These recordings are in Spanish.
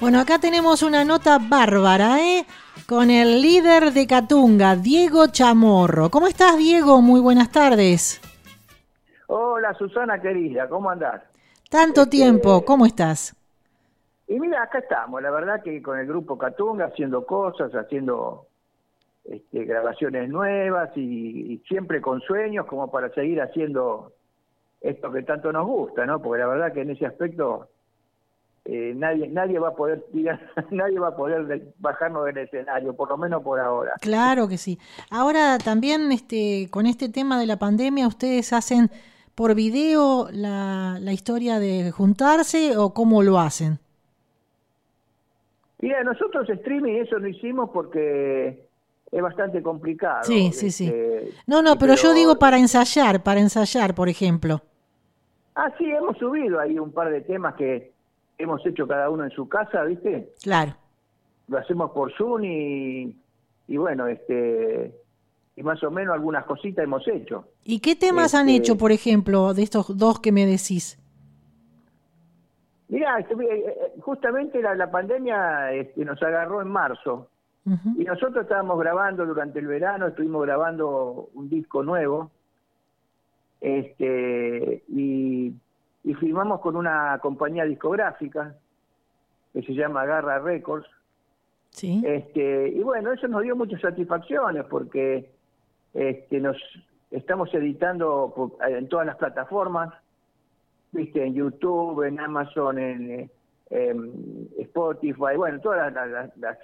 Bueno, acá tenemos una nota bárbara, ¿eh? Con el líder de Catunga, Diego Chamorro. ¿Cómo estás, Diego? Muy buenas tardes. Hola, Susana querida, ¿cómo andás? Tanto Este, tiempo, ¿cómo estás? Y mira, acá estamos, la verdad que con el grupo Catunga haciendo cosas, haciendo este, grabaciones nuevas y, y siempre con sueños como para seguir haciendo esto que tanto nos gusta, ¿no? Porque la verdad que en ese aspecto eh, nadie nadie va a poder tirar, nadie va a poder de- bajarnos del escenario, por lo menos por ahora. Claro que sí. Ahora también este, con este tema de la pandemia, ¿ustedes hacen por video la, la historia de juntarse o cómo lo hacen? Mira, nosotros streaming eso no hicimos porque es bastante complicado. Sí, sí, sí. este, No, no, pero yo digo para ensayar, para ensayar, por ejemplo. Ah, sí, hemos subido ahí un par de temas que hemos hecho cada uno en su casa, ¿viste? Claro. Lo hacemos por Zoom y, y bueno, este y más o menos algunas cositas hemos hecho. ¿Y qué temas han Este- hecho, por ejemplo, de estos dos que me decís? Mira, justamente la, la pandemia este, nos agarró en marzo y nosotros estábamos grabando durante el verano, estuvimos grabando un disco nuevo este y, y firmamos con una compañía discográfica que se llama Garra Records Sí. Este, y bueno, eso nos dio muchas satisfacciones porque este, nos estamos editando en todas las plataformas, viste, en YouTube, en Amazon, en, Spotify, bueno, en todas las, las- las,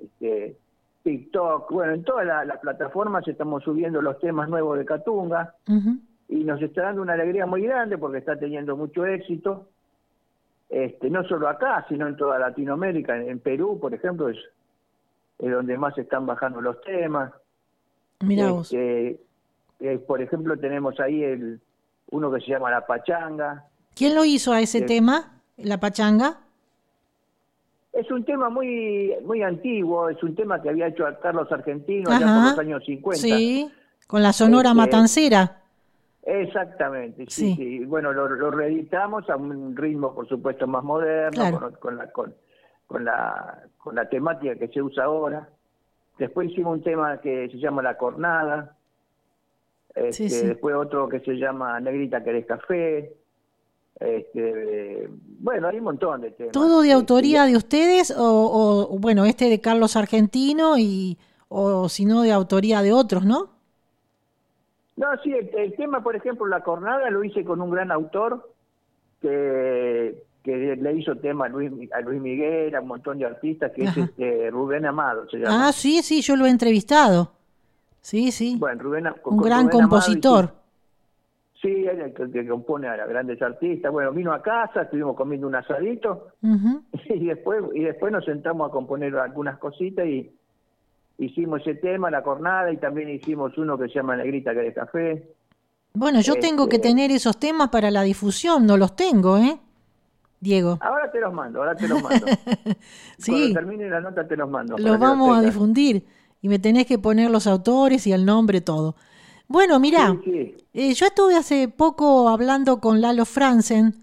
este, TikTok, bueno, en todas las, las plataformas estamos subiendo los temas nuevos de Catunga Ujú. Y nos está dando una alegría muy grande porque está teniendo mucho éxito. Este, no solo acá, sino en toda Latinoamérica, en, en Perú, por ejemplo, es, es donde más están bajando los temas. Vos. Este, eh, por ejemplo, tenemos ahí el uno que se llama La Pachanga. ¿Quién lo hizo a ese eh, tema? ¿La pachanga? Es un tema muy muy antiguo, es un tema que había hecho Carlos Argentino allá Ajá. por los años 50. Sí, con la sonora Este, matancera. Exactamente, sí, Sí. sí. Bueno, lo, lo reeditamos a un ritmo, por supuesto, más moderno, Claro. con, con la, con, con la, con la temática que se usa ahora. Después hicimos un tema que se llama La Cornada. Este, sí. Después otro que se llama Negrita Querés Café. Este, bueno, hay un montón de temas. ¿Todo de autoría de ustedes o, o, bueno, este de Carlos Argentino y o si no de autoría de otros, ¿no? No, sí, el, el tema, por ejemplo, La Cornada lo hice con un gran autor que, que le hizo tema a Luis, a Luis Miguel, a un montón de artistas, que Ajá. es este, Rubén Amado, se llama. Ah, sí, sí, yo lo he entrevistado. Sí, sí. Bueno, Rubén, con- Un con gran Rubén compositor. hizo- Sí, él es el que, que compone a grandes artistas. Bueno, vino a casa, estuvimos comiendo un asadito y después y después nos sentamos a componer algunas cositas y hicimos ese tema, La Cornada, y también hicimos uno que se llama Negrita que de café. Bueno, yo tengo que Este- tener esos temas para la difusión, no los tengo, ¿eh? Diego. Ahora te los mando, ahora te los mando. Sí. Cuando termine la nota te los mando. Los vamos a difundir y me tenés que poner los autores y el nombre, todo. Bueno, mirá, Sí, sí. eh, yo estuve hace poco hablando con Lalo Franzen,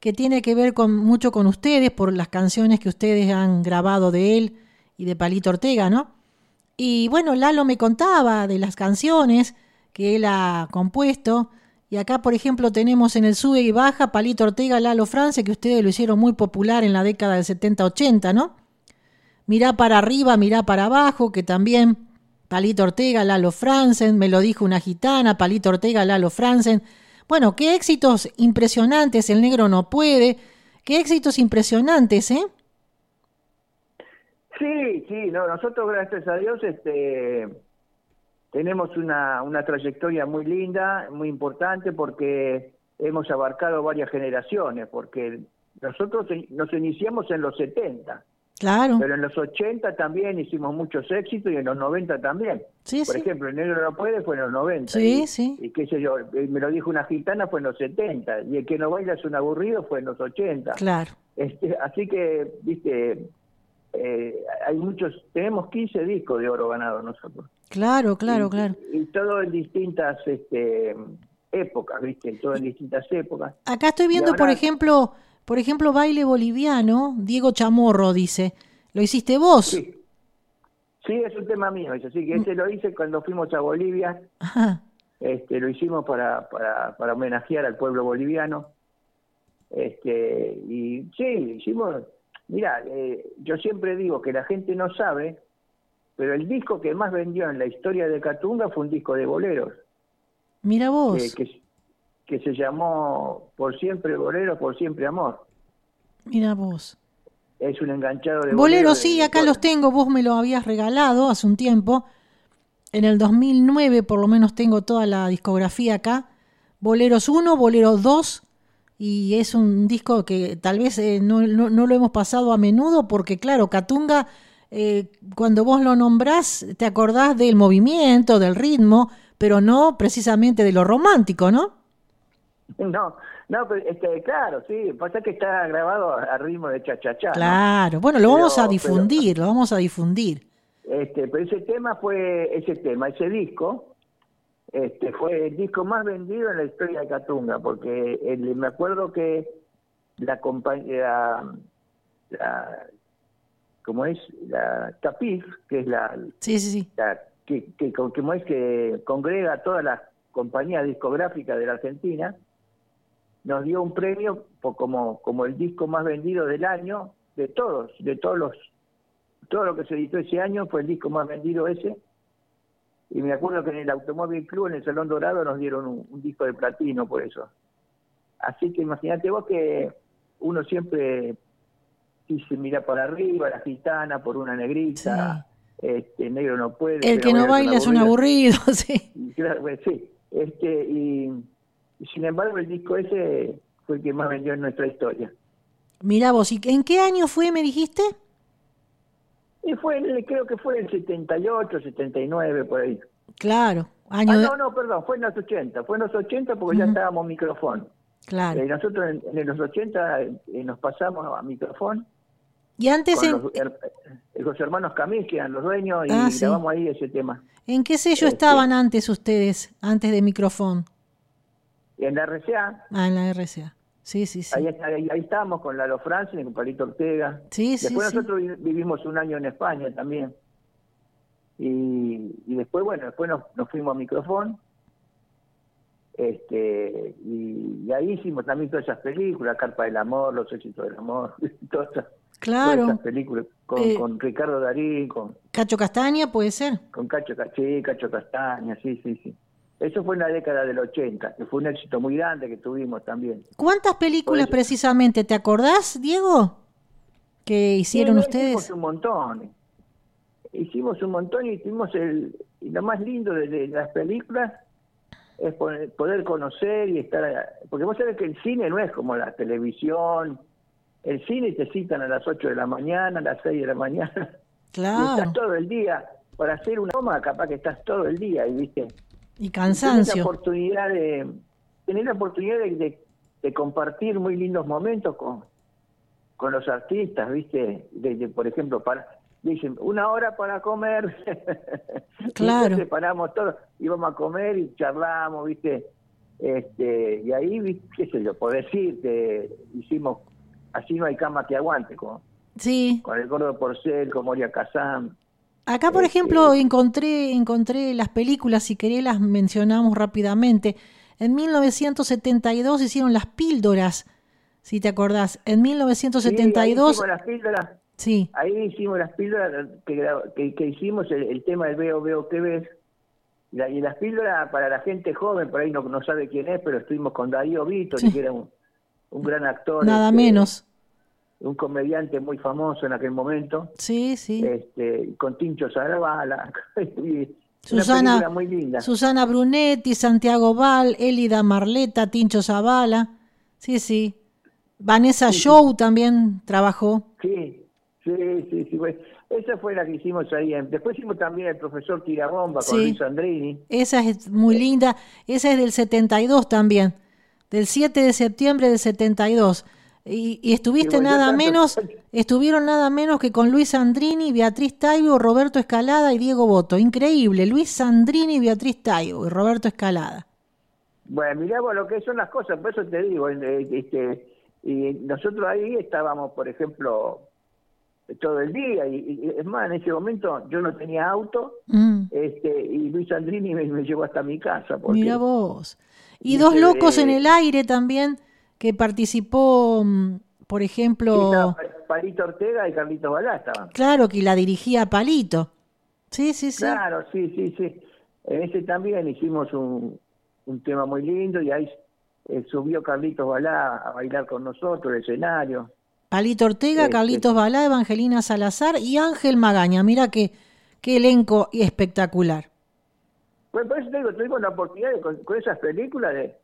que tiene que ver con mucho con ustedes por las canciones que ustedes han grabado de él y de Palito Ortega, ¿no? Y bueno, Lalo me contaba de las canciones que él ha compuesto. Y acá, por ejemplo, tenemos en el sube y baja Palito Ortega, Lalo France, que ustedes lo hicieron muy popular en la década del 70-80, ¿no? Mirá para arriba, mirá para abajo, que también Palito Ortega, Lalo Franzen, me lo dijo una gitana, Palito Ortega, Lalo Franzen. Bueno, qué éxitos impresionantes, el negro no puede, qué éxitos impresionantes, ¿eh? Sí, sí, no, nosotros gracias a Dios este tenemos una, una trayectoria muy linda, muy importante porque hemos abarcado varias generaciones, porque nosotros nos iniciamos en los 70, Claro. pero en los 80 también hicimos muchos éxitos y en los 90 también. Sí, Por sí. ejemplo, El Negro No Puede fue en los 90. Sí, y, sí. Y qué sé yo, me lo dijo una gitana fue en los 70, y El que no baila es un aburrido fue en los 80. Claro. Este, así que, viste, eh, hay muchos, tenemos 15 discos de oro ganados nosotros. Claro, claro, Y- claro. Y, todo en distintas este, épocas, ¿viste? Todo en distintas épocas. Acá estoy viendo, por ejemplo, por ejemplo, baile boliviano, Diego Chamorro dice, ¿lo hiciste vos? Sí. Sí, es un tema mío, eso sí, que ese lo hice cuando fuimos a Bolivia. Este, lo hicimos para, para, para homenajear al pueblo boliviano. Este, y sí, hicimos, mira, eh, yo siempre digo que la gente no sabe, pero el disco que más vendió en la historia de Catunga fue un disco de boleros. Mira vos. Que, que, se llamó Por siempre bolero, por siempre amor. Mira vos. Es un enganchado de boleros. sí, acá los tengo, vos me lo habías regalado hace un tiempo. En el 2009 por lo menos tengo toda la discografía acá. Boleros 1, Boleros 2, y es un disco que tal vez eh, no, no, lo hemos pasado a menudo porque claro, Catunga, eh, cuando vos lo nombrás, te acordás del movimiento, del ritmo, pero no precisamente de lo romántico, ¿no? No, no, pero este, claro, sí, pasa que está grabado a ritmo de cha-cha-cha. Claro, bueno, lo vamos a difundir, lo vamos a difundir. Este, pero ese tema fue, ese tema, ese disco, este, fue el disco más vendido en la historia de Catunga, porque me acuerdo que la compañía, la, como es, la Tapiz, que es la, sí, sí, sí. que, que, como es que congrega a todas las compañías discográficas de la Argentina, nos dio un premio por como, como el disco más vendido del año, de todos, de todos los, todo lo que se editó ese año fue el disco más vendido ese. Y me acuerdo que en el Automóvil Club, en el Salón Dorado, nos dieron un, disco de platino por eso. Así que imagínate vos que uno siempre dice mira para arriba, la gitana por una negrita, este negro no puede. El que no baila es un aburrido, sí. Claro, pues, sí. Este, y sin embargo, el disco ese fue el que más vendió en nuestra historia. Mira vos, ¿y en qué año fue, me dijiste? Y fue, creo que fue en el 78, 79, por ahí. Claro. Año ah, no, no, perdón, fue en los 80. Fue en los 80 porque ya estábamos micrófono. Claro. Eh, nosotros en, los 80 eh, nos pasamos a micrófono. Y antes en... Eh, los, hermanos Camil, que eran los dueños, y ah, grabamos ahí ese tema. ¿En qué sello este, estaban antes ustedes, antes de micrófono? en la RCA. Ah, en la RCA. Sí, sí, sí. Ahí, ahí, estábamos con Lalo Francia y con Palito Ortega. Sí, sí, Después nosotros vivimos un año en España también. Y, y después, bueno, después nos, nos fuimos a micrófono. Este, y, ahí hicimos también todas esas películas, Carpa del Amor, Los Éxitos del Amor, todas esas, claro. películas con, eh, con, Ricardo Darín, con... Cacho Castaña, puede ser. Con Cacho, sí, Cacho Castaña, sí, sí, sí. Eso fue en la década del 80, que fue un éxito muy grande que tuvimos también. ¿Cuántas películas precisamente? ¿Te acordás, Diego? Que hicieron ustedes. Hicimos un montón. Hicimos un montón y hicimos el. Y lo más lindo de, las películas es poder conocer y estar. Porque vos sabés que el cine no es como la televisión. El cine te citan a las 8 de la mañana, a las 6 de la mañana. Claro. Y estás todo el día. Para hacer una toma, capaz que estás todo el día y viste y cansancio. Tener la oportunidad de, tener la oportunidad de, compartir muy lindos momentos con, con los artistas, ¿viste? De, por ejemplo, para dicen una hora para comer. Claro. y paramos todos, íbamos a comer y charlamos, ¿viste? Este, y ahí, qué sé yo, por decirte, hicimos Así no hay cama que aguante, con, sí. con el gordo Porcel, con Moria Kazan. Acá, por ejemplo, encontré, encontré las películas, si querés las mencionamos rápidamente. En 1972 hicieron las píldoras, si te acordás. En 1972... Sí, ahí hicimos las píldoras. Sí. Ahí hicimos las píldoras que, que, hicimos el, tema del veo, veo, que ves. y las píldoras para la gente joven, por ahí no, no sabe quién es, pero estuvimos con Darío Vito, que era un, un gran actor. Nada este, menos un comediante muy famoso en aquel momento. Sí, sí. Este, con Tincho Zavala. Susana, muy linda. Susana Brunetti, Santiago Val, Elida Marleta, Tincho Zavala. Sí, sí. Vanessa Show también trabajó. Sí, sí, sí, sí. esa fue la que hicimos ahí. Después hicimos también el profesor Tirabomba con Luis Andrini. Esa es muy linda. Esa es del 72 también. Del 7 de septiembre del 72. Y, estuviste nada menos, estuvieron nada menos que con Luis Sandrini, Beatriz Taibo, Roberto Escalada y Diego Boto. Increíble, Luis Sandrini, Beatriz Taibo y Roberto Escalada. Bueno, mirá vos lo que son las cosas, por eso te digo, eh, este, y nosotros ahí estábamos, por ejemplo, todo el día, y, es más, en ese momento yo no tenía auto, Mm. este, y Luis Andrini me, me llevó hasta mi casa. Porque, Mira vos. Y dos locos en eh, el aire también, que participó, mm, por ejemplo, Palito Ortega y Carlitos Balá estaban. claro, que la dirigía Palito. Sí, sí, sí. Claro, sí, sí, sí. En ese también hicimos un, un tema muy lindo y ahí eh, subió Carlitos Balá a bailar con nosotros el escenario. Palito Ortega, Sí, Carlitos Balá, Evangelina Salazar y Ángel Magaña. Mira qué, qué elenco espectacular. Bueno, por eso te digo, tuvimos la oportunidad de, con, con esas películas de,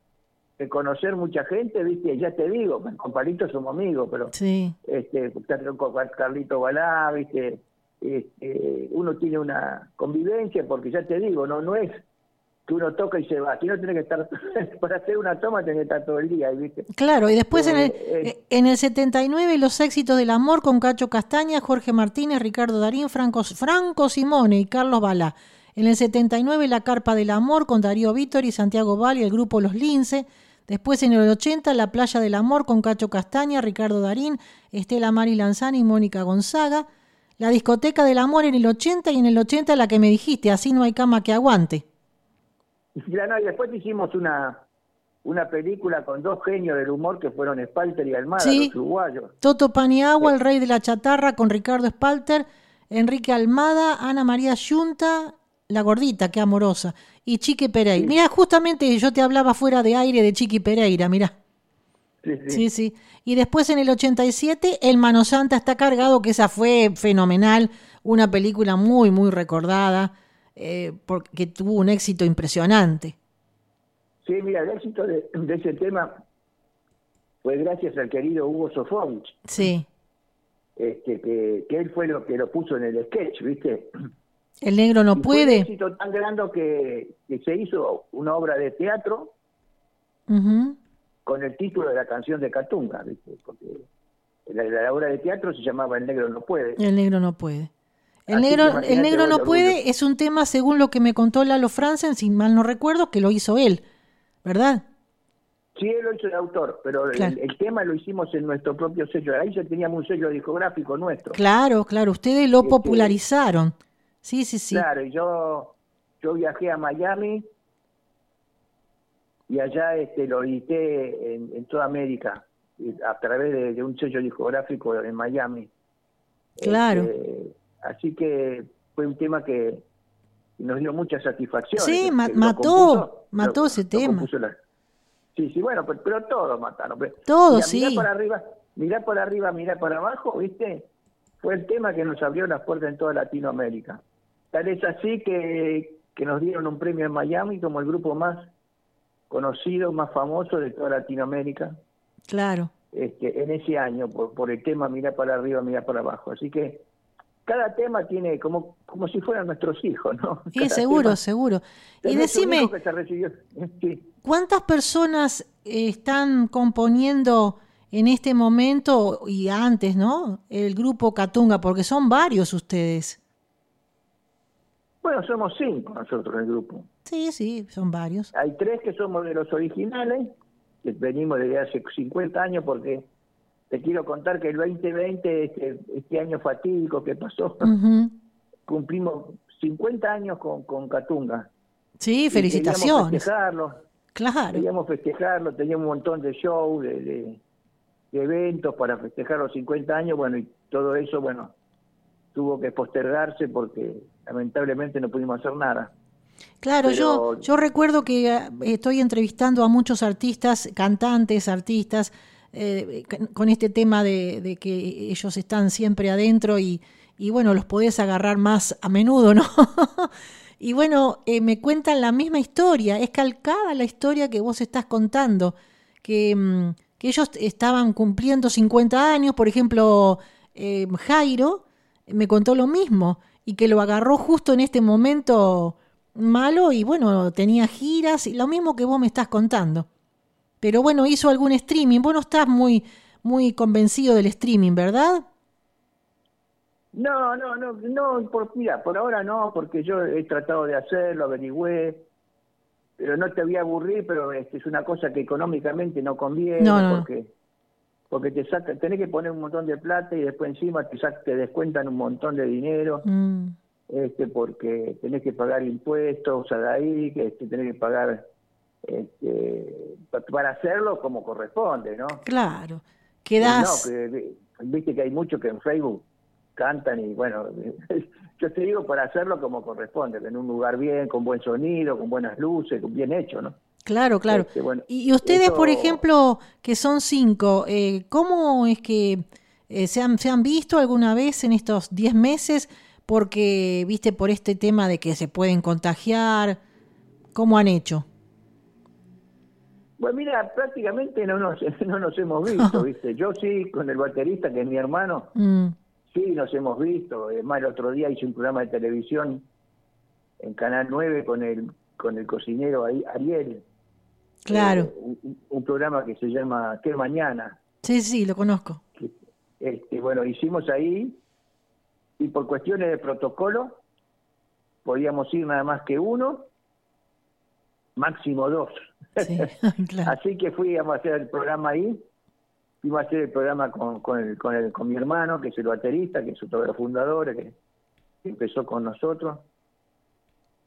de conocer mucha gente, ¿viste? Ya te digo, con Palito somos amigos, pero Sí, este, con Carlito Balá, ¿viste? Este, uno tiene una convivencia porque ya te digo, no no es que uno toca y se va, aquí no tiene que estar, para hacer una toma tiene que estar todo el día, ¿viste? claro. Y después en, el, Eh, eh. en el 79, Los éxitos del amor con Cacho Castaña, Jorge Martínez, Ricardo Darín, Franco, Franco Simone y Carlos Balá. En el 79, La Carpa del Amor con Darío Vítor y Santiago Val y el grupo Los Lince. Después en el 80, La Playa del Amor con Cacho Castaña, Ricardo Darín, Estela Mari Lanzani y Mónica Gonzaga. La Discoteca del Amor en el 80 y en el 80 la que me dijiste, Así no hay cama que aguante. No, y después hicimos una una película con dos genios del humor que fueron Spalter y Almada, Sí. los uruguayos. Toto Paniagua, el rey de la chatarra, con Ricardo Spalter, Enrique Almada, Ana María Yunta, la gordita, qué amorosa, y Chiqui Pereira. Mira, justamente yo te hablaba fuera de aire de Chiqui Pereira, mira. Sí, sí. Sí, sí. Y después en el 87, El Mano Santa está cargado, que esa fue fenomenal, una película muy, muy recordada, eh, porque tuvo un éxito impresionante. Sí, mira, el éxito de, de ese tema fue gracias al querido Hugo Sofovich, Sí. este, que, que él fue lo que lo puso en el sketch, ¿viste? El negro no Y fue un puede. éxito tan grande que, que se hizo una obra de teatro con el título de la canción de Catunga, ¿viste? Porque la, la obra de teatro se llamaba El negro no puede. El negro no puede. El Así negro, el negro no el puede es un tema, según lo que me contó Lalo Franzen, si mal no recuerdo, que lo hizo él, ¿verdad? Sí, él lo hizo de autor, pero el- el, tema lo hicimos en nuestro propio sello. Ahí ya teníamos un sello discográfico nuestro. Claro, claro, ustedes lo Este- popularizaron. Sí, sí, sí. Claro, y yo, yo viajé a Miami y allá este, lo edité en, en toda América a través de, de un sello discográfico en Miami. Claro. Este, así que fue un tema que nos dio mucha satisfacción. Sí, lo mató, mató ese lo tema. la- Sí, sí, bueno, pero, pero todos mataron. Pero- Todos, Mirá, sí. Mirá para arriba, mirá para arriba, mirá para abajo, ¿viste? Fue el tema que nos abrió las puertas en toda Latinoamérica. Tal es así que, que nos dieron un premio en Miami como el grupo más conocido, más famoso de toda Latinoamérica Claro. este, en ese año por, por el tema Mirá para arriba, mirá para abajo. Así que cada tema tiene como, como si fueran nuestros hijos, ¿no? Cada seguro, tema- seguro. Y decime, recibió. Sí. ¿cuántas personas eh, están componiendo en este momento y antes, ¿no? El grupo Catunga, porque son varios ustedes. Bueno, somos cinco nosotros en el grupo. Sí, sí, son varios. Hay tres que somos de los originales, que venimos desde hace 50 años, porque te quiero contar que el 2020, este, este año fatídico que pasó, Ujú. cumplimos 50 años con, con Catunga. Sí, Y queríamos felicitaciones. festejarlo, Claro. queríamos festejarlo, teníamos un montón de shows, de, de- de eventos para festejar los 50 años, bueno, y todo eso, bueno, tuvo que postergarse porque lamentablemente no pudimos hacer nada. Claro, yo, Pero- yo recuerdo que eh, estoy entrevistando a muchos artistas, cantantes, artistas, eh, con- este tema de, de que ellos están siempre adentro y, y bueno, los podés agarrar más a menudo, ¿no? y bueno, eh, me cuentan la misma historia, es calcada la historia que vos estás contando, que, mm, que ellos estaban cumpliendo 50 años, por ejemplo, eh, Jairo me contó lo mismo y que lo agarró justo en este momento malo y bueno, tenía giras y lo mismo que vos me estás contando. Pero bueno, hizo algún streaming. Vos no estás muy, muy convencido del streaming, ¿verdad? No, no, no, no, por, mira, por ahora no, porque yo he tratado de hacerlo, averigüé, pero no te voy a aburrir, pero este, es una cosa que económicamente no conviene, No, no. porque porque te saca, tenés que poner un montón de plata y después encima te, sac- te descuentan un montón de dinero, Mm, este, porque tenés que pagar impuestos a ahí, que este, tenés que pagar este, pa- para hacerlo como corresponde, ¿no? claro. Quedás... No, que, viste que hay muchos que en Facebook cantan y bueno, yo te digo para hacerlo como corresponde, en un lugar bien, con buen sonido, con buenas luces, bien hecho, ¿no? Claro, claro. Este, bueno, y, ustedes, eso- por ejemplo, que son cinco, eh, ¿cómo es que eh, se, han, se han visto alguna vez en estos diez meses? Porque, viste, por este tema de que se pueden contagiar, ¿cómo han hecho? Bueno, mira, prácticamente no nos, no nos hemos visto, ¿viste? Yo sí, con el baterista, que es mi hermano, Mm, sí nos hemos visto. Es más, el otro día hice un programa de televisión en Canal 9 con el, con el cocinero ahí, Ariel. Claro. Eh, un, un programa que se llama ¿Qué Mañana? Sí, sí, lo conozco. que, este, bueno, hicimos ahí y por cuestiones de protocolo podíamos ir nada más que uno, máximo dos. Sí, claro. Así que fuimos a hacer el programa ahí, fuimos a hacer el programa con, con, el, con, el- con mi hermano, que es el baterista, que es otro de los fundadores, que, que empezó con nosotros.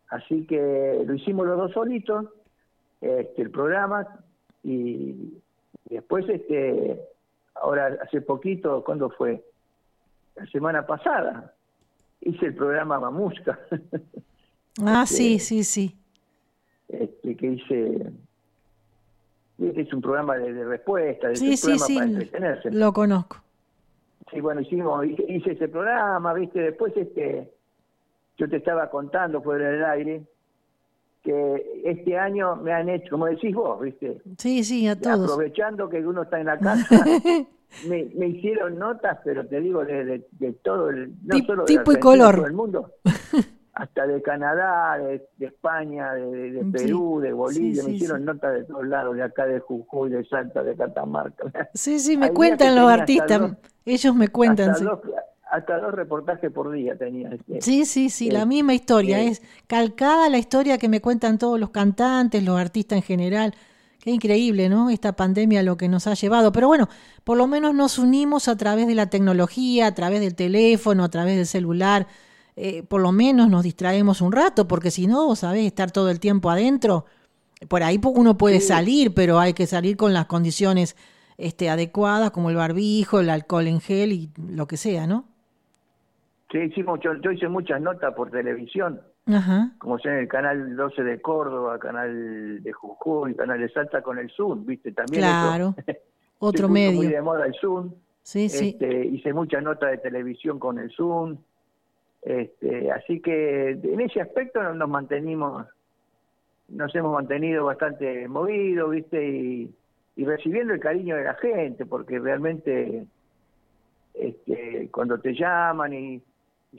Así que lo hicimos los dos solitos, este, el programa, y después, este, ahora hace poquito, ¿cuándo fue? La semana pasada, hice el programa Mamusca, Ah, sí, sí, sí. este, que hice, es un programa de, de respuesta, es Sí, un sí, sí. para entretenerse. Lo conozco. Sí, bueno, hicimos, hice, hice ese programa, viste, después este, yo te estaba contando fuera del aire que este año me han hecho, como decís vos, viste, Sí, sí, a todos. aprovechando que uno está en la casa, me, me hicieron notas, pero te digo, de, de- de todo el, no Tip- solo de tipo y color. todo el mundo, hasta de Canadá, de, de España, de, Sí, Perú, de Bolivia, sí, me sí, hicieron notas de todos lados, de acá de Jujuy, de Salta, de Catamarca. Sí, sí, me Hay cuentan los artistas. dos- Ellos me cuentan. hasta, dos, hasta dos reportajes por día tenía. este. Sí, sí, sí, la Eh, misma historia. eh, Es calcada la historia que me cuentan todos los cantantes, los artistas en general. Qué increíble, ¿no? Esta pandemia lo que nos ha llevado. Pero bueno, por lo menos nos unimos a través de la tecnología, a través del teléfono, a través del celular. Eh, por lo menos nos distraemos un rato, porque si no, ¿sabés? Estar todo el tiempo adentro. Por ahí uno puede Sí. salir, pero hay que salir con las condiciones este, adecuadas, como el barbijo, el alcohol en gel y lo que sea, ¿no? Sí, hicimos, yo, yo hice muchas notas por televisión, Ajá. como sea en el canal 12 de Córdoba, canal de Jujuy, canal de Salta con el Zoom, ¿viste? También eso- Claro. se Otro puso Muy medio. de moda el Zoom. Sí, sí. Este, hice muchas notas de televisión con el Zoom. Este, así que en ese aspecto nos- mantenimos, nos hemos mantenido bastante movidos, ¿viste? Y, y recibiendo el cariño de la gente, porque realmente este, cuando te llaman y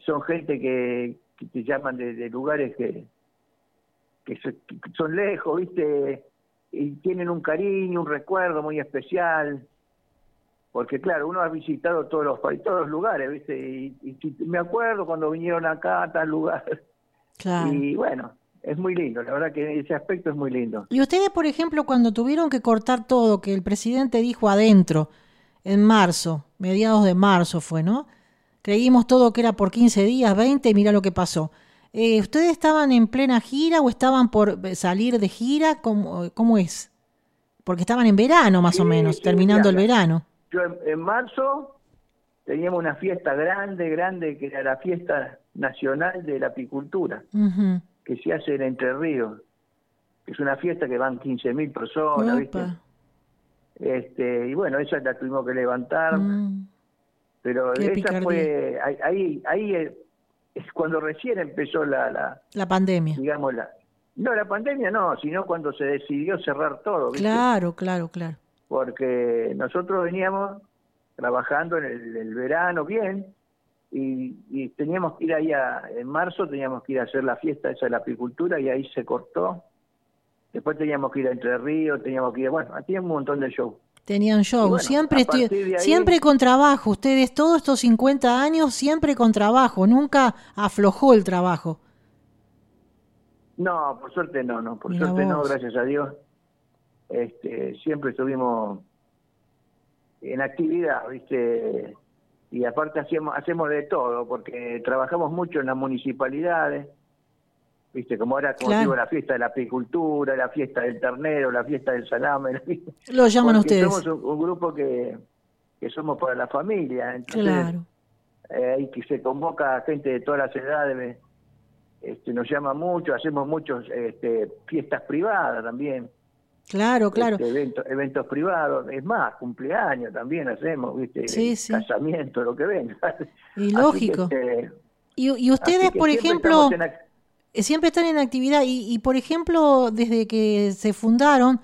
son gente que, que te llaman de, de lugares que, que, que son lejos, ¿viste? Y tienen un cariño, un recuerdo muy especial porque claro, uno ha visitado todos los todos los lugares, ¿viste? Y, y me acuerdo cuando vinieron acá a tal lugar. Claro. Y bueno, es muy lindo, la verdad que ese aspecto es muy lindo. Y ustedes, por ejemplo, cuando tuvieron que cortar todo, que el presidente dijo adentro, en marzo, mediados de marzo fue, ¿no? Creímos todo que era por 15 días, 20, y mira lo que pasó. Eh, ¿Ustedes estaban en plena gira o estaban por salir de gira? ¿Cómo, cómo es? Porque estaban en verano, más o menos, sí, terminando el verano. Yo en, en marzo teníamos una fiesta grande, grande, que era la fiesta nacional de la apicultura, que se hace en Entre Ríos. Es una fiesta que van 15.000 personas, ¿viste? Este, y bueno, esa la tuvimos que levantar. Mm. Pero Qué esa picardía. fue, ahí, ahí, ahí es- cuando recién empezó la, la, La pandemia. digamos, la, no la pandemia no, sino cuando se decidió cerrar todo, ¿viste? Claro, claro, claro. porque nosotros veníamos trabajando en el, el verano bien y, y teníamos que ir ahí a, en marzo teníamos que ir a hacer la fiesta esa de la apicultura y ahí se cortó. Después teníamos que ir a Entre Ríos, teníamos que ir, bueno, hacía un montón de show. Tenían show, bueno, siempre, estoy- ahí- siempre con trabajo. Ustedes todos estos 50 años siempre con trabajo, nunca aflojó el trabajo. No, por suerte no, no, por suerte no, gracias a Dios. Este, siempre estuvimos en actividad, ¿viste? Y aparte hacemos, hacemos de todo, porque trabajamos mucho en las municipalidades, ¿viste? Como ahora, como digo, la fiesta de la apicultura, la fiesta del ternero, la fiesta del salame. Lo llaman ustedes. Somos un, grupo que, que somos para la familia, entonces, claro. Eh, que se convoca a gente de todas las edades, este, nos llama mucho, hacemos muchos este, fiestas privadas también. Claro, claro. Este, eventos, eventos privados, es más, cumpleaños también hacemos, ¿viste? Sí, sí. Casamiento, lo que venga. Y lógico. Este, y, ustedes, por ejemplo, siempre están en actividad y, y, por ejemplo, desde que se fundaron,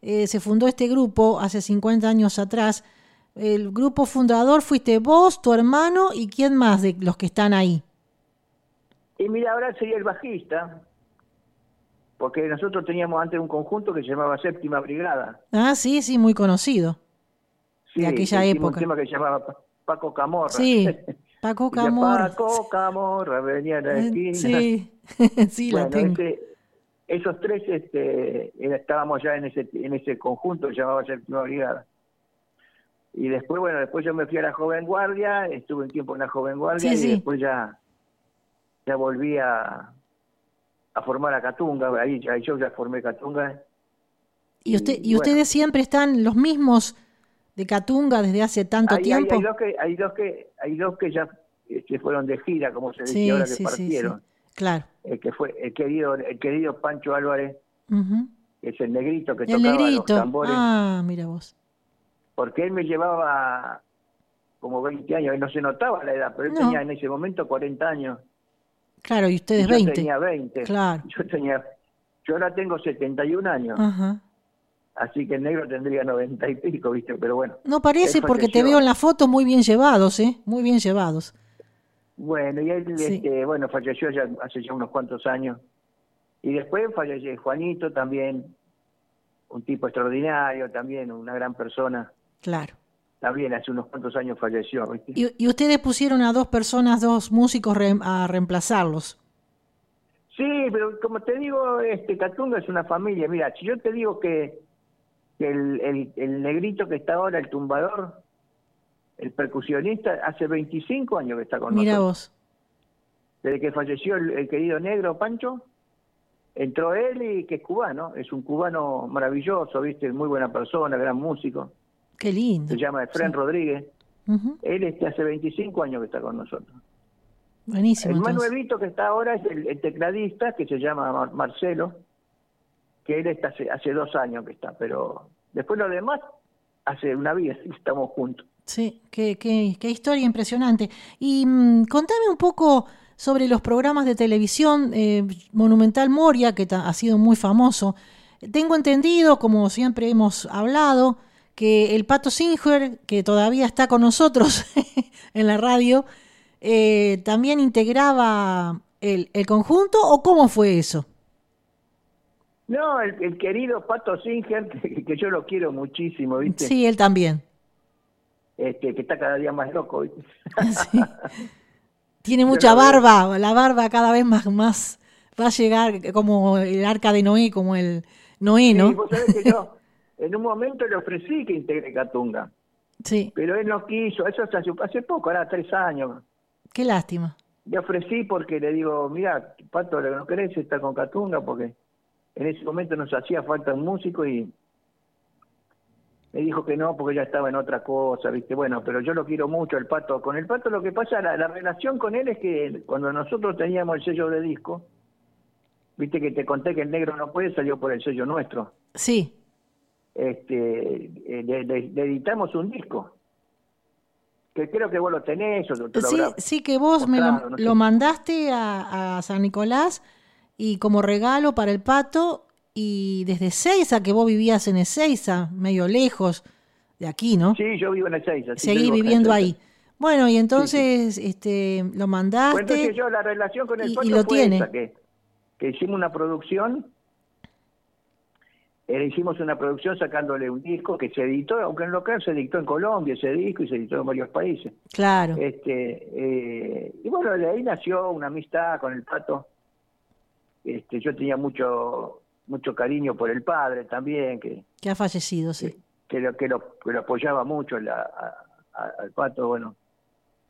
eh, se fundó este grupo hace 50 años atrás, el grupo fundador fuiste vos, tu hermano y quién más de los que están ahí. Y mira, ahora sería el bajista, porque nosotros teníamos antes un conjunto que se llamaba Séptima Brigada. Ah, sí, sí, muy conocido. de aquella época. Un tema que se llamaba Paco Camorra. Sí, Paco Camorra. Paco Camorra venía a la eh, esquina. Sí, sí, la tengo. esos tres este, estábamos ya en ese, en ese conjunto que llamaba Séptima Brigada. Y después, bueno, después yo me fui a la Joven Guardia, estuve un tiempo en la Joven Guardia y después ya ya volví a, formar a Catunga, ahí, yo ya formé Catunga. ¿Y, usted, y, ustedes siempre están los mismos de Catunga desde hace tanto tiempo? Hay, dos que, hay, dos que, hay dos que ya se este, fueron de gira, como se dice ahora, que partieron. claro. El que fue el querido, el querido Pancho Álvarez, es el negrito que el tocaba negrito. los tambores. Ah, mira vos. Porque él me llevaba como 20 años, y no se notaba la edad, pero él tenía en ese momento 40 años. Claro, y ustedes 20. Yo tenía 20. Claro. Yo tenía, yo ahora tengo 71 años. Así que el negro tendría 90 y pico, ¿viste? Pero bueno. No parece porque te veo en la foto muy bien llevados, ¿eh? Muy bien llevados. Bueno, y él, este, bueno, falleció ya hace ya unos cuantos años. Y después falleció Juanito también, un tipo extraordinario también, una gran persona. Claro también hace unos cuantos años falleció. ¿Y, ustedes pusieron a dos personas, dos músicos a reemplazarlos? Sí, pero como te digo, este Catunga es una familia. Mira, si yo te digo que, el, el, negrito que está ahora, el tumbador, el percusionista, hace 25 años que está con Mira nosotros. vos. Desde que falleció el, querido negro Pancho, entró él y que es cubano, es un cubano maravilloso, viste, muy buena persona, gran músico. Qué lindo. Se llama Efren Rodríguez. Él este, hace 25 años que está con nosotros. Buenísimo. El más nuevito que está ahora es el, tecladista que se llama Marcelo, que él está hace, hace dos años que está, pero después lo demás hace una vida que estamos juntos. Sí, qué, qué, qué historia impresionante. Y mm, contame un poco sobre los programas de televisión, eh, Monumental Moria, que ha sido muy famoso. Tengo entendido, como siempre hemos hablado, que el Pato Singer, que todavía está con nosotros en la radio, eh, también integraba el, el, conjunto o cómo fue eso? No, el, querido Pato Singer, que, yo lo quiero muchísimo, ¿viste? Sí, él también. Este, que está cada día más loco, ¿viste? Tiene mucha barba, la barba cada vez más, más va a llegar como el arca de Noé, como el Noé, ¿no? Sí, vos sabés que yo, en un momento le ofrecí que integre Catunga. Sí. Pero él no quiso, eso hace, hace poco, ahora tres años. Qué lástima. Le ofrecí porque le digo, mira, Pato, lo que no querés estar con Catunga porque en ese momento nos hacía falta un músico y me dijo que no porque ya estaba en otra cosa, ¿viste? Bueno, pero yo lo quiero mucho, el Pato. Con el Pato lo que pasa, la, la relación con él es que cuando nosotros teníamos el sello de disco, ¿viste que te conté que el negro no puede, salió por el sello nuestro? Sí este, eh, le, editamos un disco que creo que vos lo tenés o sí, sí que vos me lo, mandaste a, San Nicolás y como regalo para el pato y desde Seiza que vos vivías en Ezeiza medio lejos de aquí no sí yo vivo en Ezeiza seguí viviendo ahí bueno y entonces este lo mandaste entonces yo la relación con el pato lo fue tiene. que, que hicimos una producción eh, hicimos una producción sacándole un disco que se editó, aunque en local se editó en Colombia ese disco y se editó en varios países. Claro. Este, eh, y bueno, de ahí nació una amistad con el Pato. Este, yo tenía mucho mucho cariño por el padre también, que, que ha fallecido, sí. Que, lo, que, lo, que lo apoyaba mucho al pato, bueno.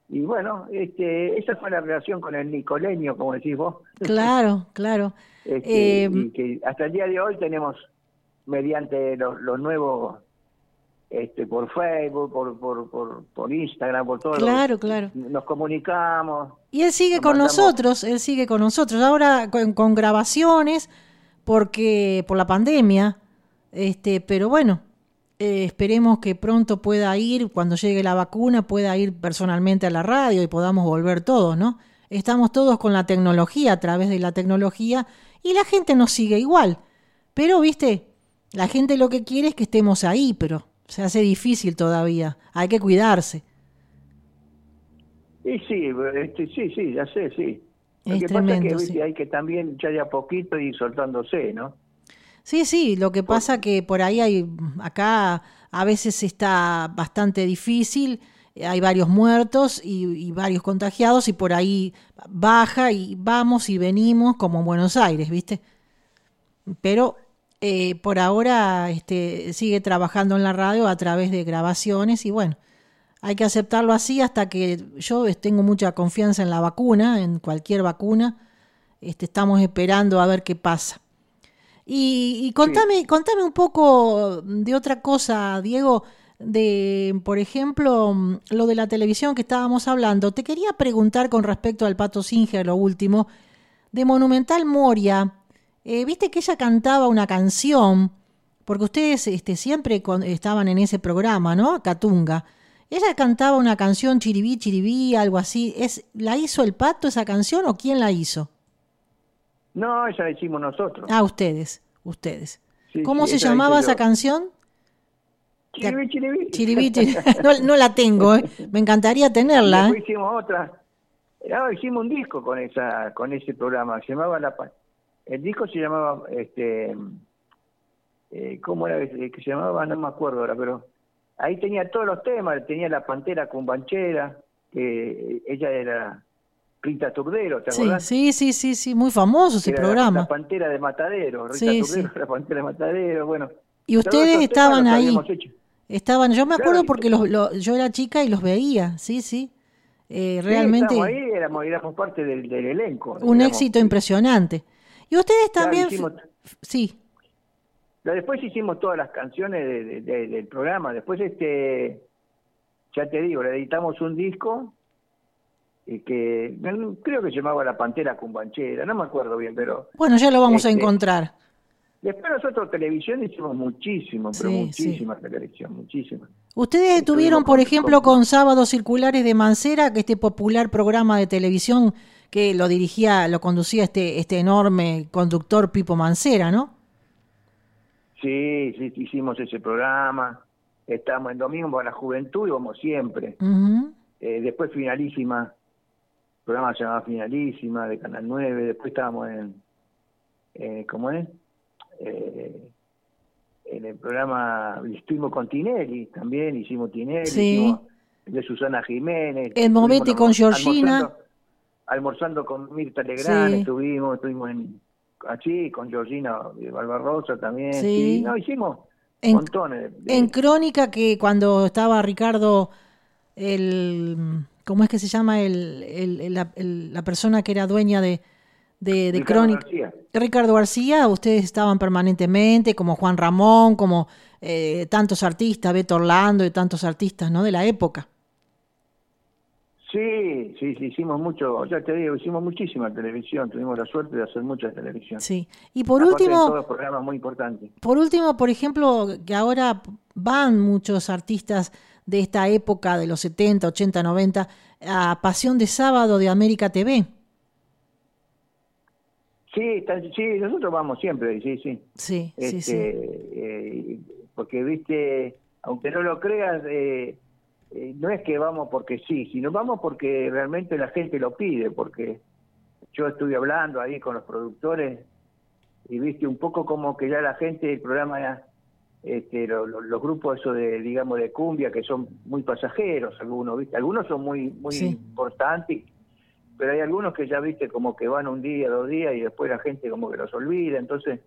Y bueno, este, esa fue la relación con el Nicoleño, como decís vos. Claro, claro. Este, y eh, que hasta el día de hoy tenemos, mediante los, los nuevos este, por Facebook, por, por, por, por Instagram, por todo. Claro, claro. Nos comunicamos. Y él sigue con nosotros, él sigue con nosotros. Ahora con, grabaciones, porque por la pandemia, este, pero bueno, eh, esperemos que pronto pueda ir, cuando llegue la vacuna, pueda ir personalmente a la radio y podamos volver todos, ¿no? Estamos todos con la tecnología, a través de la tecnología, y la gente nos sigue igual. Pero, viste, la gente lo que quiere es que estemos ahí, pero se hace difícil todavía. Hay que cuidarse. Y sí, este, sí, sí, ya sé, sí. Lo que pasa es que hay que también ya de a poquito ir soltándose, ¿no? Sí, sí, lo que pasa que por ahí hay, acá a veces está bastante difícil, hay varios muertos y, y, varios contagiados y por ahí baja y vamos y venimos como en Buenos Aires, ¿viste? Pero eh, por ahora este, sigue trabajando en la radio a través de grabaciones y bueno, hay que aceptarlo así hasta que yo tengo mucha confianza en la vacuna, en cualquier vacuna. Este, estamos esperando a ver qué pasa. Y, contame, contame un poco de otra cosa, Diego, de, por ejemplo, lo de la televisión que estábamos hablando. Te quería preguntar con respecto al Pato Singer, lo último, de Monumental Moria. Eh, viste que ella cantaba una canción, porque ustedes este, siempre estaban en ese programa, ¿no? Catunga. Ella cantaba una canción chiribí, chiribí, algo así. ¿Es, ¿La hizo el pato esa canción o quién la hizo? No, esa la hicimos nosotros. Ah, ustedes, ustedes. ¿Cómo se llamaba esa canción? Chiribí, chiribí. Chiribí, No, la tengo, ¿eh? me encantaría tenerla. ¿eh? hicimos otra. hicimos un disco con esa con ese programa, se llamaba La el disco se llamaba, este, eh, ¿cómo era que se llamaba? No me acuerdo ahora, pero ahí tenía todos los temas, tenía la Pantera con Banchera, que ella era Rita Turdero, ¿te acuerdas? Sí, sí, sí, sí, muy famoso ese programa. La, Pantera de Matadero, Rita Turdero, la Pantera de Matadero, bueno. Y ustedes estaban ahí. Estaban, yo me acuerdo porque los, yo era chica y los veía, sí, sí. Eh, realmente. ahí, éramos, éramos parte del, elenco. Un éxito impresionante. Y ustedes también... sí. Después hicimos todas las canciones del programa. Después, este ya te digo, le editamos un disco y que creo que se llamaba La Pantera Cumbanchera, no me acuerdo bien, pero... Bueno, ya lo vamos a este, encontrar. Después nosotros televisión hicimos muchísimo, pero muchísima televisión, muchísima. Ustedes estuvieron, por ejemplo, con Sábados Circulares de Mancera, que este popular programa de televisión que lo dirigía, lo conducía este, este enorme conductor Pipo Mancera, ¿no? Sí, sí, hicimos ese programa. Estamos en Domingo para la Juventud y vamos siempre. Eh, después Finalísima, el programa se llamaba Finalísima de Canal 9. Después estábamos en, eh, ¿cómo es? Eh, en el programa, estuvimos con Tinelli también, hicimos Tinelli, sí. de Susana Jiménez. El momento con Georgina almorzando con Mirta Legrand, estuvimos, estuvimos en, allí con Georgina Barbarosa también. Sí. no, hicimos en, montones. En Crónica, que cuando estaba Ricardo, el, ¿cómo es que se llama? El, el, la, persona que era dueña de, de, de Crónica. Ricardo García, ustedes estaban permanentemente, como Juan Ramón, como eh, tantos artistas, Beto Orlando y tantos artistas ¿no? de la época. Sí, sí, sí, hicimos mucho, ya te digo, hicimos muchísima televisión, tuvimos la suerte de hacer mucha televisión. Sí, y por último... todos programas muy importantes. Por último, por ejemplo, que ahora van muchos artistas de esta época, de los 70, 80, 90, a Pasión de Sábado de América TV. Sí, sí, nosotros vamos siempre, sí, sí. Sí, sí, sí. Este, eh, porque, viste, aunque no lo creas... Eh, eh, no es que vamos porque sí, sino vamos porque realmente la gente lo pide, porque yo estuve hablando ahí con los productores y viste un poco como que ya la gente, el programa, este, los grupos eso de, digamos, de cumbia, que son muy pasajeros algunos, ¿viste? Algunos son muy, muy importantes pero hay algunos que ya viste como que van un día, dos días y después la gente como que los olvida, entonces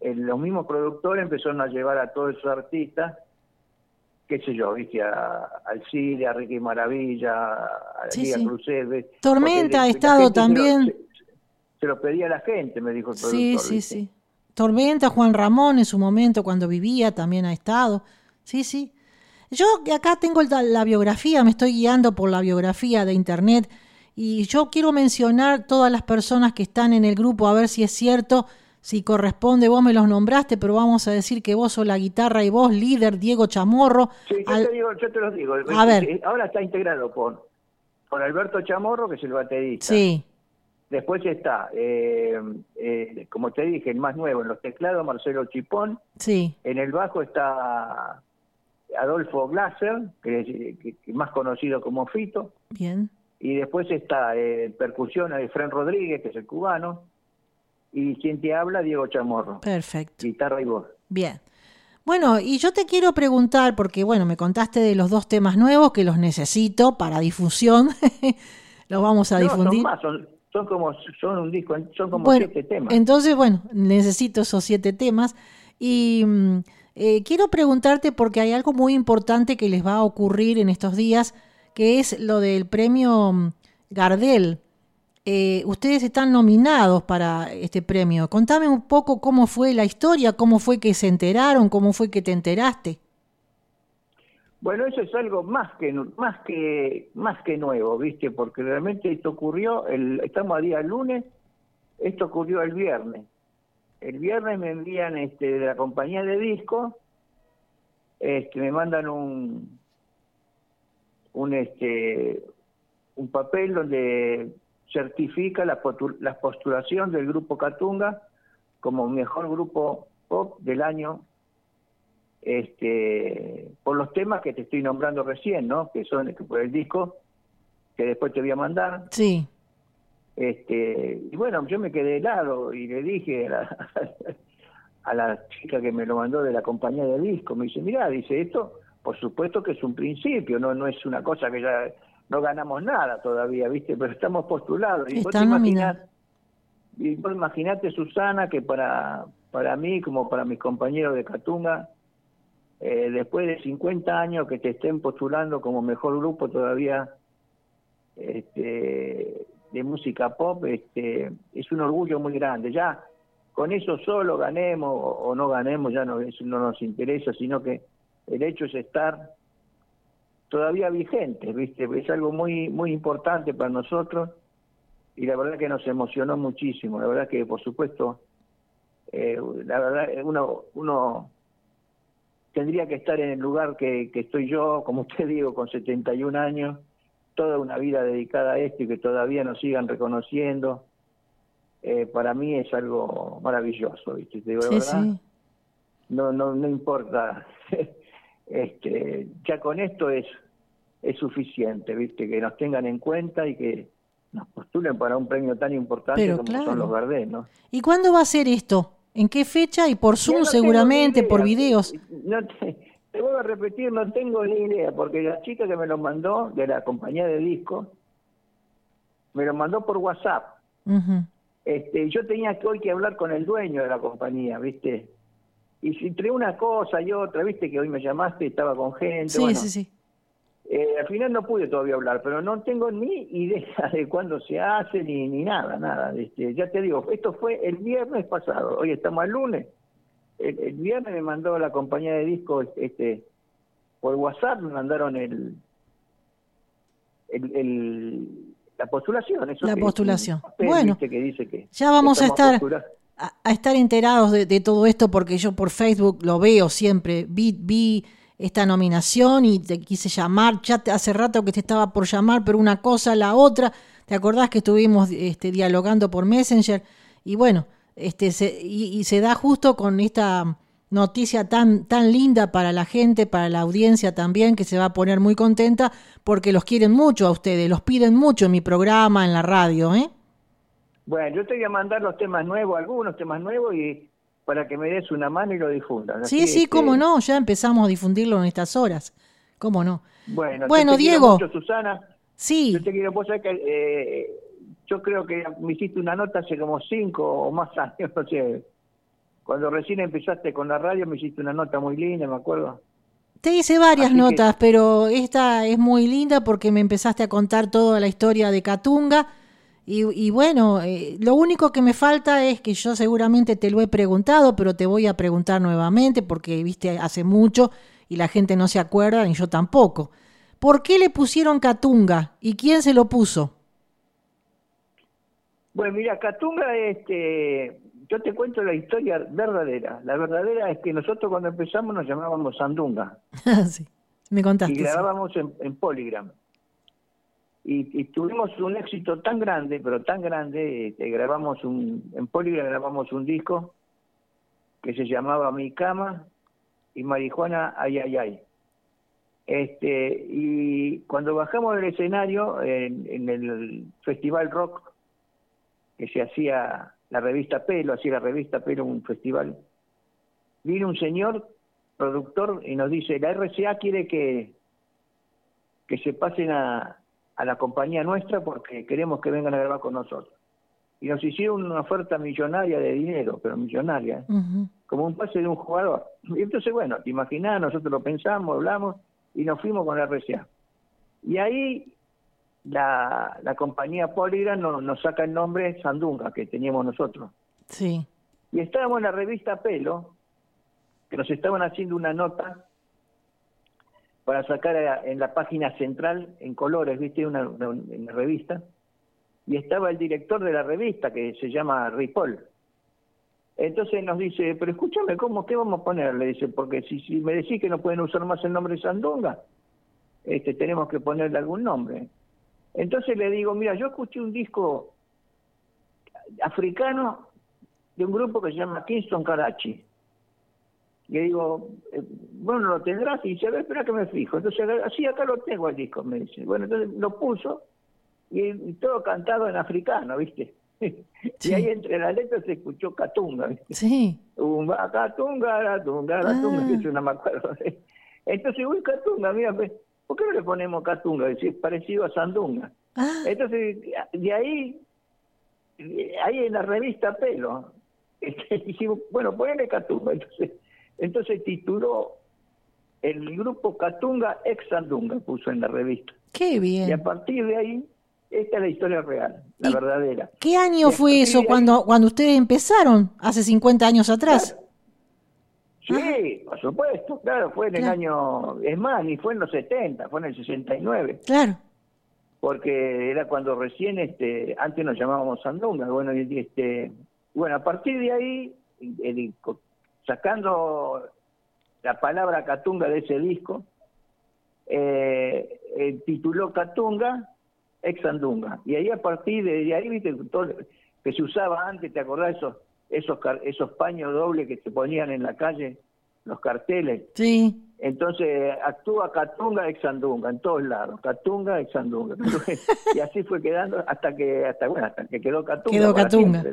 los mismos productores empezaron a llevar a todos esos artistas, qué sé yo, viste, a, al Cile, a Ricky Maravilla, a Sí, Liga sí. Tormenta ha estado se también. Se, se lo pedía a la gente, me dijo el productor. Sí, sí, ¿viste? sí. Tormenta, Juan Ramón en su momento cuando vivía también ha estado. Sí, sí. Yo acá tengo la, la biografía, me estoy guiando por la biografía de internet y yo quiero mencionar todas las personas que están en el grupo a ver si es cierto, si corresponde, vos me los nombraste, pero vamos a decir que vos sos la guitarra y vos líder Diego Chamorro. Sí, yo, Al- te digo, yo te lo digo. A ver. Eh, Ahora está integrado por, por Alberto Chamorro, que es el baterista. Sí, Después está, eh, eh, como te dije, el más nuevo en los teclados, Marcelo Chipón. sí, En el bajo está Adolfo Glasser, que es que- que más conocido como Fito. bien. Y después está eh, percusión Efren Rodríguez, que es el cubano. Y quien te habla, Diego Chamorro. Perfecto. Guitarra y voz. Bien. Bueno, y yo te quiero preguntar, porque bueno, me contaste de los dos temas nuevos que los necesito para difusión. los vamos a No, difundir. son más, son, son como son un disco, son como Bueno, siete temas. entonces, bueno, necesito esos siete temas. Y mm, eh, quiero preguntarte porque hay algo muy importante que les va a ocurrir en estos días, que es lo del premio mm, Gardel. Eh, ustedes están nominados para este premio. Contame un poco cómo fue la historia, cómo fue que se enteraron, cómo fue que te enteraste. Bueno, eso es algo más que más que más que nuevo, ¿viste? Porque realmente esto ocurrió, estamos a día lunes, esto ocurrió el viernes. El viernes me envían este de la compañía de disco, este me mandan un un este un papel donde certifica la, la postulación del grupo Catunga como mejor grupo pop del año este por los temas que te estoy nombrando recién, ¿no? Que son por el disco que después te voy a mandar. Sí, Este, y bueno, yo me quedé helado y le dije a la, a la chica que me lo mandó de la compañía de disco, me dice, mira, dice esto, por supuesto que es un principio, no no es una cosa que ya no ganamos nada todavía, ¿viste? Pero estamos postulados. Y vos imaginás- nominados. y vos imaginate, Susana, que para, para mí, como para mis compañeros de Catunga, eh, después de 50 años que te estén postulando como mejor grupo todavía este, de música pop, este, es un orgullo muy grande. Ya con eso solo ganemos o, o no ganemos, ya no, eso no nos interesa, sino que el hecho es estar todavía vigente, ¿viste? Es algo muy, muy importante para nosotros y la verdad que nos emocionó muchísimo. La verdad que, por supuesto, eh, la verdad, uno, uno tendría que estar en el lugar que, que estoy yo, como usted digo, con 71 años, toda una vida dedicada a esto y que todavía nos sigan reconociendo. Eh, para mí es algo maravilloso, ¿viste? Te digo la verdad, sí. no, no, no importa. este, ya con esto es, es suficiente, ¿viste? Que nos tengan en cuenta y que nos postulen para un premio tan importante Pero como claro. son los Gardel, ¿no? ¿Y cuándo va a ser esto? ¿En qué fecha? Y por Zoom no seguramente, por videos. No te, te vuelvo a repetir, no tengo ni idea, porque la chica que me lo mandó de la compañía de discos me lo mandó por WhatsApp. Este, yo tenía que hoy que hablar con el dueño de la compañía, ¿viste? Y entre una cosa y otra, ¿viste? Que hoy me llamaste, estaba con gente. Sí, bueno, sí, sí. eh, al final no pude todavía hablar, pero no tengo ni idea de cuándo se hace ni, ni nada, nada. Este, ya te digo, esto fue el viernes pasado, hoy estamos al lunes. El, el viernes me mandó la compañía de discos este, por WhatsApp, me mandaron el, el, el- la postulación. Eso La postulación. papel, Bueno, que dice que ya vamos a estar. A, estar enterados de, todo esto porque yo por Facebook lo veo siempre. Vi, vi esta nominación y te quise llamar. Ya hace rato que te estaba por llamar, pero una cosa, la otra. ¿Te acordás que estuvimos este, dialogando por Messenger? Y bueno, este, se, y, y se da justo con esta noticia tan, tan linda para la gente, para la audiencia también, que se va a poner muy contenta porque los quieren mucho a ustedes, los piden mucho en mi programa, en la radio, ¿eh? Bueno, yo te voy a mandar los temas nuevos, algunos temas nuevos, y para que me des una mano y lo difundas. Sí, sí, este, cómo no, ya empezamos a difundirlo en estas horas. ¿Cómo no? Bueno, Bueno, yo te quiero Diego. mucho, Susana. Sí, Yo te quiero, vos sabés que eh, yo creo que me hiciste una nota hace como cinco o más años, no sé. Cuando recién empezaste con la radio me hiciste una nota muy linda, me acuerdo. Te hice varias notas, pero esta es muy linda porque me empezaste a contar toda la historia de Catunga. Y, bueno, eh, lo único que me falta es que yo seguramente te lo he preguntado, pero te voy a preguntar nuevamente porque viste hace mucho y la gente no se acuerda, ni yo tampoco. ¿Por qué le pusieron Catunga y quién se lo puso? Bueno, mira, Catunga, este, yo te cuento la historia verdadera. La verdadera es que nosotros cuando empezamos nos llamábamos Sandunga. sí, me contaste. Y grabábamos en, en, Polygram. Y, tuvimos un éxito tan grande, pero tan grande, que grabamos un, en Polygram grabamos un disco que se llamaba Mi Cama y Marijuana Ay Ay Ay. Este, y cuando bajamos del escenario en, en el Festival Rock que se hacía la revista Pelo, hacía la revista Pelo un festival, vino un señor productor y nos dice, la RCA quiere que, que se pasen a, a la compañía nuestra porque queremos que vengan a grabar con nosotros. Y nos hicieron una oferta millonaria de dinero, pero millonaria, ¿eh? como un pase de un jugador. Y entonces, bueno, te imaginás, nosotros lo pensamos, hablamos y nos fuimos con la RCA. Y ahí la, la compañía Polygram nos, saca el nombre Sandunga, que teníamos nosotros. Sí. Y estábamos en la revista Pelo, que nos estaban haciendo una nota para sacar en la página central en colores, ¿viste? Una, revista. Y estaba el director de la revista, que se llama Ripoll. Entonces nos dice, pero escúchame, ¿cómo, ¿qué vamos a poner? Le dice, porque si, si me decís que no pueden usar más el nombre Sandunga, este, tenemos que ponerle algún nombre. Entonces le digo, mira, yo escuché un disco africano de un grupo que se llama Kingston Karachi. Le digo, eh, bueno, lo tendrás. Y dice, a ver, espera que me fijo. Entonces, así acá lo tengo el disco, me dice. Bueno, entonces lo puso y, todo cantado en africano, ¿viste? Y ahí entre las letras se escuchó Catunga, ¿viste? Sí. Catunga, Catunga, Catunga, ah. que no me acuerdo. Entonces, uy, Catunga, mira, pues, ¿por qué no le ponemos Catunga? Es parecido a Sandunga. Ah. Entonces, de ahí, ahí en la revista Pelo, dijimos, bueno, ponele Catunga. Entonces, entonces tituló el grupo Catunga ex Sandunga, puso en la revista. Qué bien. Y a partir de ahí, esta es la historia real, la verdadera. ¿Qué año fue eso cuando, cuando ustedes empezaron? Hace 50 años atrás. Sí, por supuesto, claro, fue en el año, es más, ni fue en los 70, fue en el 69. Claro. Porque era cuando recién, este, antes nos llamábamos Sandunga, bueno, este, bueno, a partir de ahí, sacando la palabra Catunga de ese disco, eh, eh, tituló Catunga ex Sandunga. Y ahí a partir de, ahí, viste, todo que se usaba antes, ¿te acordás esos esos, esos paños dobles que se ponían en la calle, los carteles. Sí. Entonces actúa Catunga ex Sandunga en todos lados, Catunga ex Sandunga. y así fue quedando hasta que hasta bueno, hasta que quedó Catunga. Quedó Catunga.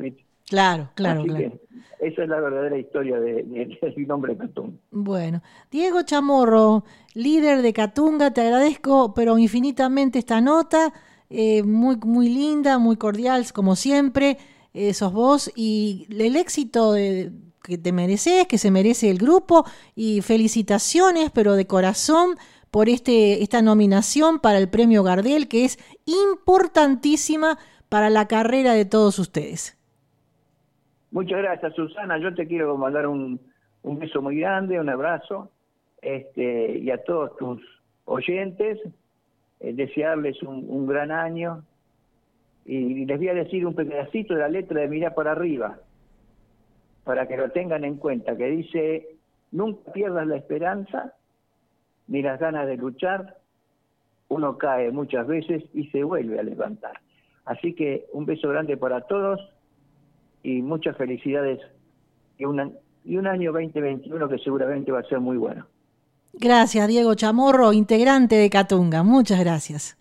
Claro, claro, claro. esa es la verdadera historia del de, nombre Catunga. Bueno, Diego Chamorro, líder de Catunga, te agradezco pero infinitamente esta nota, eh, muy muy linda, muy cordial como siempre eh, sos vos y el éxito que te mereces, que se merece el grupo y felicitaciones, pero de corazón por este, esta nominación para el premio Gardel, que es importantísima para la carrera de todos ustedes. Muchas gracias, Susana. Yo te quiero mandar un, un beso muy grande, un abrazo, este, y a todos tus oyentes, eh, desearles un, un gran año, y les voy a decir un pedacito de la letra de Mirá para arriba, para que lo tengan en cuenta, que dice, nunca pierdas la esperanza ni las ganas de luchar, uno cae muchas veces y se vuelve a levantar. Así que un beso grande para todos y muchas felicidades y, y un año 2021 que seguramente va a ser muy bueno. Gracias, Diego Chamorro, integrante de Catunga. Muchas gracias.